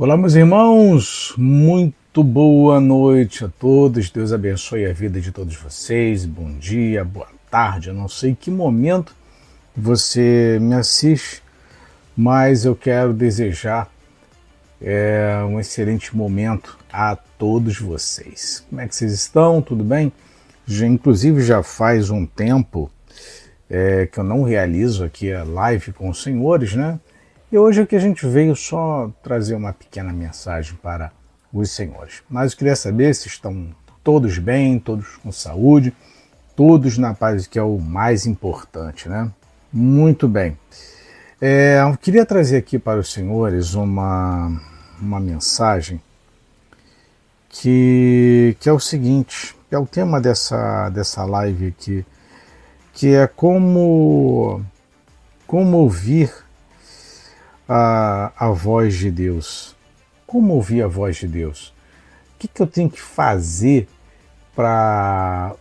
Olá, meus irmãos, muito boa noite a todos. Deus abençoe a vida de todos vocês. Bom dia, boa tarde. Eu não sei que momento você me assiste, mas eu quero desejar é, um excelente momento a todos vocês. Como é que vocês estão? Tudo bem? Já, inclusive já faz um tempo é, que eu não realizo aqui a live com os senhores, né? E hoje aqui a gente veio só trazer uma pequena mensagem para os senhores. Mas eu queria saber se estão todos bem, todos com saúde, todos na paz, que é o mais importante, né? Muito bem. É, eu queria trazer aqui para os senhores uma, uma mensagem que, que é o seguinte, é o tema dessa, dessa live aqui, que é como, como ouvir a, a voz de Deus? Como ouvir a voz de Deus? O que, que eu tenho que fazer pra,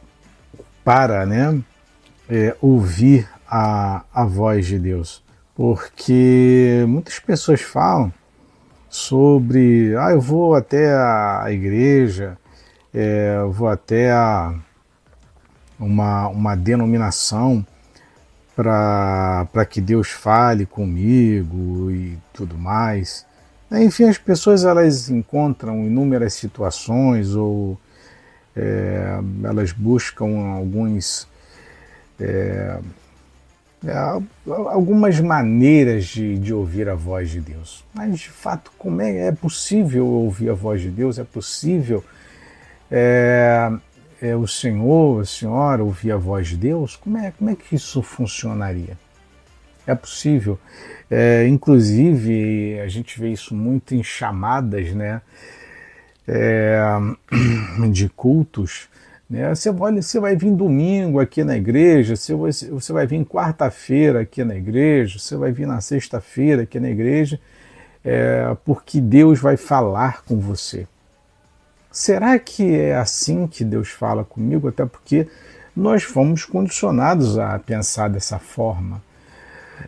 para né, é, ouvir a, a voz de Deus? Porque muitas pessoas falam sobre, ah, eu vou até a igreja, é, vou até a uma, uma denominação, para que Deus fale comigo e tudo mais. Enfim, as pessoas elas encontram inúmeras situações ou é, elas buscam alguns é, é, algumas maneiras de, de ouvir a voz de Deus. Mas de fato, como é, é possível ouvir a voz de Deus? É possível é, é, o Senhor, a Senhora ouvir a voz de Deus, como é, como é que isso funcionaria? É possível. É, inclusive, a gente vê isso muito em chamadas né, é, de cultos. Né? Você, vai, você vai vir domingo aqui na igreja, você vai, você vai vir quarta-feira aqui na igreja, você vai vir na sexta-feira aqui na igreja, é, porque Deus vai falar com você. Será que é assim que Deus fala comigo? Até porque nós fomos condicionados a pensar dessa forma,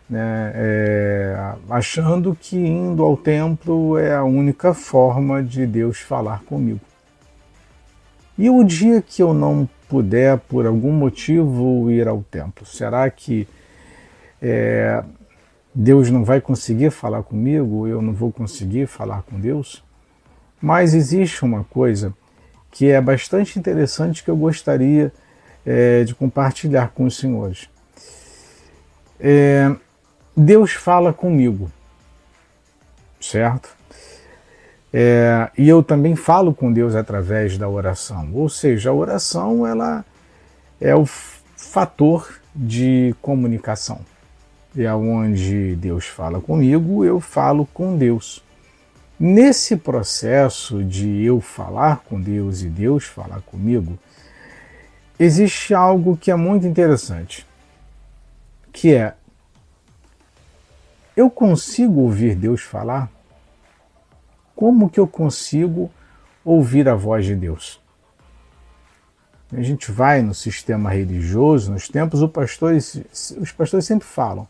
né? é, achando que indo ao templo é a única forma de Deus falar comigo. E o dia que eu não puder, por algum motivo, ir ao templo, será que é, Deus não vai conseguir falar comigo? Eu não vou conseguir falar com Deus? Mas existe uma coisa que é bastante interessante que eu gostaria é, de compartilhar com os senhores. É, Deus fala comigo, certo? É, e eu também falo com Deus através da oração. Ou seja, a oração ela é o fator de comunicação. É onde Deus fala comigo, eu falo com Deus. Nesse processo de eu falar com Deus e Deus falar comigo, existe algo que é muito interessante, que é eu consigo ouvir Deus falar? Como que eu consigo ouvir a voz de Deus? A gente vai no sistema religioso, nos tempos, pastor, os pastores sempre falam: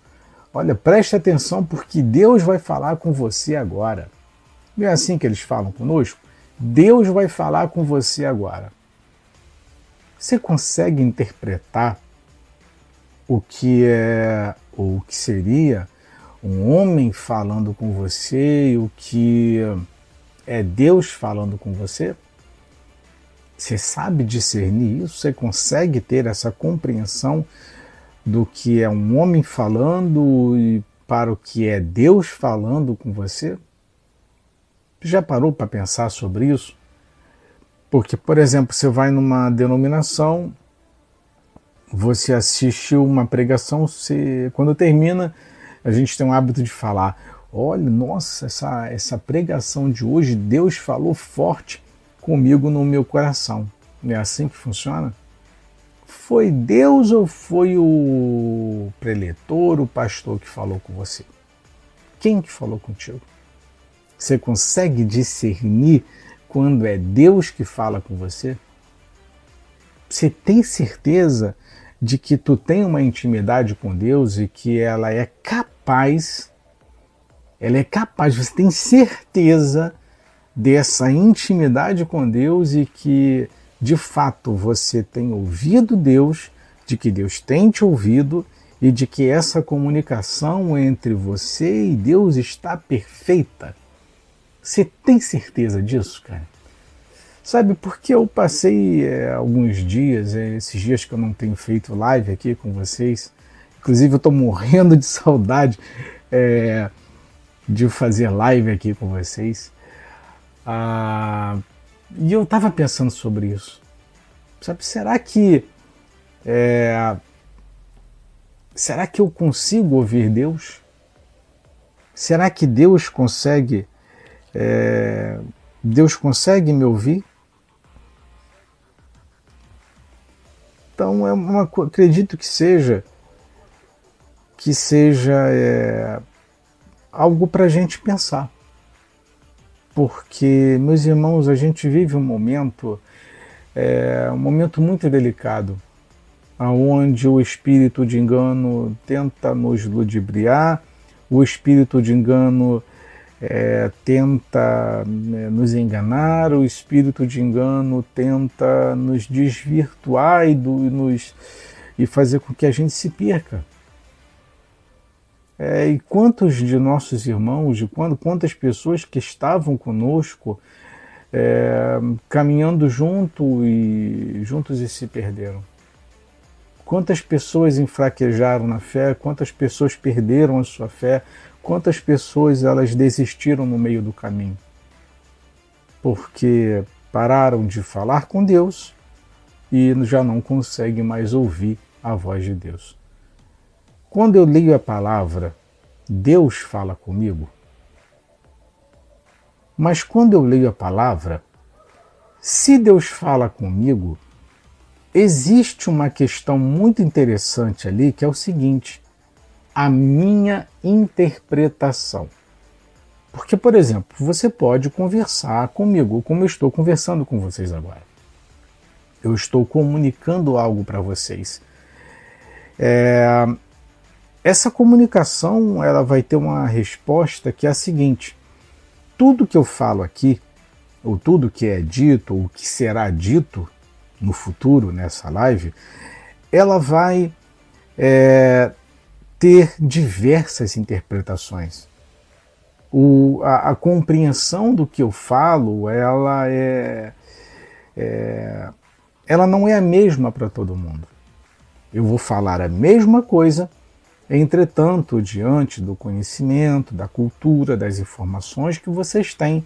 olha, preste atenção porque Deus vai falar com você agora. Não é assim que eles falam conosco? Deus vai falar com você agora. Você consegue interpretar o que é ou o que seria um homem falando com você e o que é Deus falando com você? Você sabe discernir isso? Você consegue ter essa compreensão do que é um homem falando e para o que é Deus falando com você? Já parou para pensar sobre isso? Porque, por exemplo, você vai numa denominação, você assiste uma pregação, você, quando termina, a gente tem o hábito de falar: olha, nossa, essa, essa pregação de hoje, Deus falou forte comigo no meu coração. Não é assim que funciona? Foi Deus ou foi o preletor, o pastor que falou com você? Quem que falou contigo? Você consegue discernir quando é Deus que fala com você? Você tem certeza de que tu tem uma intimidade com Deus e que ela é capaz ela é capaz, você tem certeza dessa intimidade com Deus e que de fato você tem ouvido Deus, de que Deus tem te ouvido e de que essa comunicação entre você e Deus está perfeita. Você tem certeza disso, cara? Sabe, porque eu passei é, alguns dias, é, esses dias que eu não tenho feito live aqui com vocês, inclusive eu estou morrendo de saudade é, de fazer live aqui com vocês. Ah, e eu estava pensando sobre isso. Sabe, será que é, será que eu consigo ouvir Deus? Será que Deus consegue é, Deus consegue me ouvir? Então é uma acredito que seja que seja é, algo para a gente pensar, porque meus irmãos a gente vive um momento é, um momento muito delicado, aonde o espírito de engano tenta nos ludibriar, o espírito de engano é, tenta né, nos enganar, o espírito de engano tenta nos desvirtuar e, do, nos, e fazer com que a gente se perca. É, e quantos de nossos irmãos, de quando, quantas pessoas que estavam conosco é, caminhando junto e juntos e se perderam? Quantas pessoas enfraquejaram na fé? Quantas pessoas perderam a sua fé? Quantas pessoas elas desistiram no meio do caminho? Porque pararam de falar com Deus e já não conseguem mais ouvir a voz de Deus. Quando eu leio a palavra, Deus fala comigo. Mas quando eu leio a palavra, se Deus fala comigo, existe uma questão muito interessante ali que é o seguinte: a minha interpretação. Porque, por exemplo, você pode conversar comigo, como eu estou conversando com vocês agora. Eu estou comunicando algo para vocês. É, essa comunicação ela vai ter uma resposta que é a seguinte: tudo que eu falo aqui, ou tudo que é dito, ou que será dito no futuro nessa live, ela vai é, ter diversas interpretações. O, a, a, compreensão do que eu falo, ela é, é ela não é a mesma para todo mundo. Eu vou falar a mesma coisa, entretanto, diante do conhecimento, da cultura, das informações que vocês têm,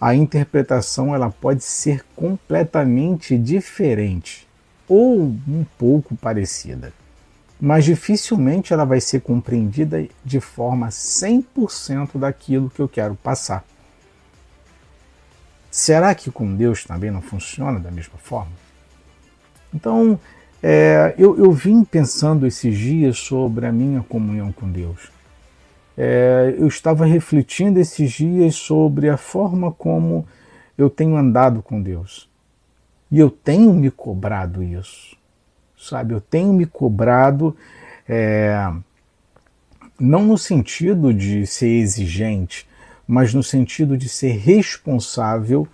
a interpretação ela pode ser completamente diferente ou um pouco parecida mas dificilmente ela vai ser compreendida de forma 100% daquilo que eu quero passar. Será que com Deus também não funciona da mesma forma? Então, é, eu, eu, vim pensando esses dias sobre a minha comunhão com Deus. É, eu estava refletindo esses dias sobre a forma como eu tenho andado com Deus. E eu tenho me cobrado isso sabe? Eu tenho me cobrado, é, não no sentido de ser exigente, mas no sentido de ser responsável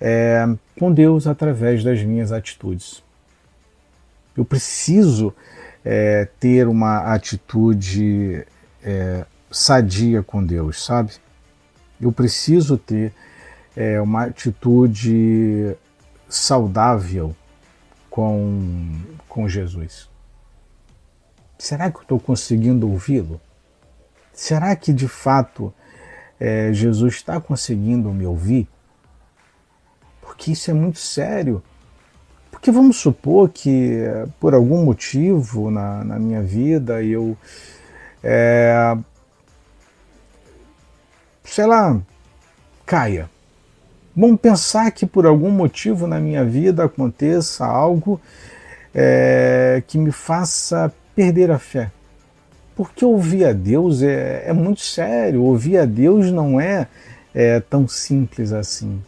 é, com Deus através das minhas atitudes. Eu preciso é, ter uma atitude é, sadia com Deus, sabe? Eu preciso ter é, uma atitude saudável com, com Jesus? Será que eu estou conseguindo ouvi-lo? Será que de fato é, Jesus está conseguindo me ouvir? Porque isso é muito sério. Porque vamos supor que por algum motivo na, na minha vida eu, é, sei lá, caia. Vamos pensar que por algum motivo na minha vida aconteça algo é, que me faça perder a fé. Porque ouvir a Deus é, é muito sério, ouvir a Deus não é, é tão simples assim.